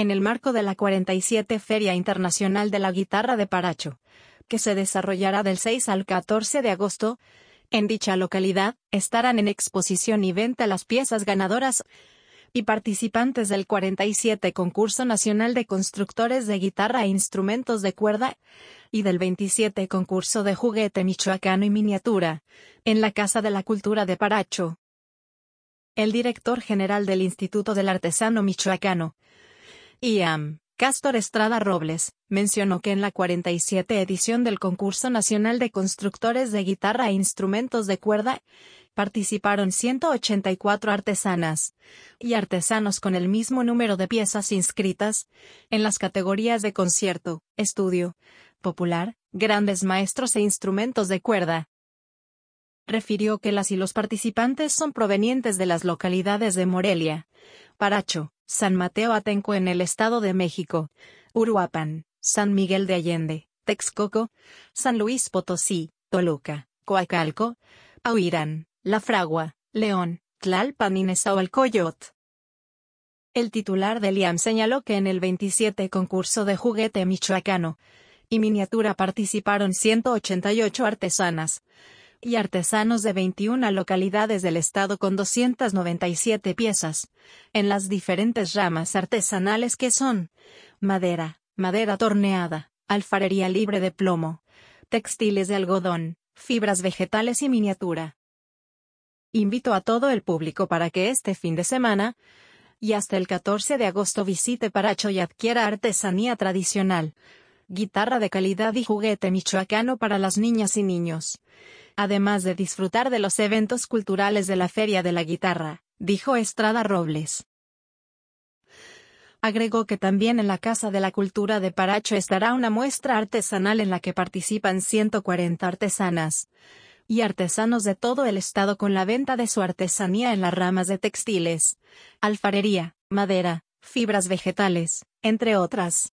en el marco de la 47 Feria Internacional de la Guitarra de Paracho, que se desarrollará del 6 al 14 de agosto. En dicha localidad, estarán en exposición y venta las piezas ganadoras y participantes del 47 Concurso Nacional de Constructores de Guitarra e Instrumentos de Cuerda y del 27 Concurso de Juguete Michoacano y Miniatura, en la Casa de la Cultura de Paracho. El director general del Instituto del Artesano Michoacano, IAM, Castor Estrada Robles, mencionó que en la 47 edición del Concurso Nacional de Constructores de Guitarra e Instrumentos de Cuerda, participaron 184 artesanas y artesanos con el mismo número de piezas inscritas en las categorías de concierto, estudio, popular, grandes maestros e instrumentos de cuerda. Refirió que las y los participantes son provenientes de las localidades de Morelia, Paracho, San Mateo Atenco en el Estado de México, Uruapan, San Miguel de Allende, Texcoco, San Luis Potosí, Toluca, Coacalco, Auirán, La Fragua, León, Tlalpan y Nezahualcóyotl. El titular del IAM señaló que en el 27 concurso de juguete michoacano y miniatura participaron 188 artesanas, y artesanos de 21 localidades del estado con 297 piezas, en las diferentes ramas artesanales que son madera, madera torneada, alfarería libre de plomo, textiles de algodón, fibras vegetales y miniatura. Invito a todo el público para que este fin de semana, y hasta el 14 de agosto visite Paracho y adquiera artesanía tradicional, guitarra de calidad y juguete michoacano para las niñas y niños además de disfrutar de los eventos culturales de la Feria de la Guitarra, dijo Estrada Robles. Agregó que también en la Casa de la Cultura de Paracho estará una muestra artesanal en la que participan 140 artesanas y artesanos de todo el estado con la venta de su artesanía en las ramas de textiles, alfarería, madera, fibras vegetales, entre otras.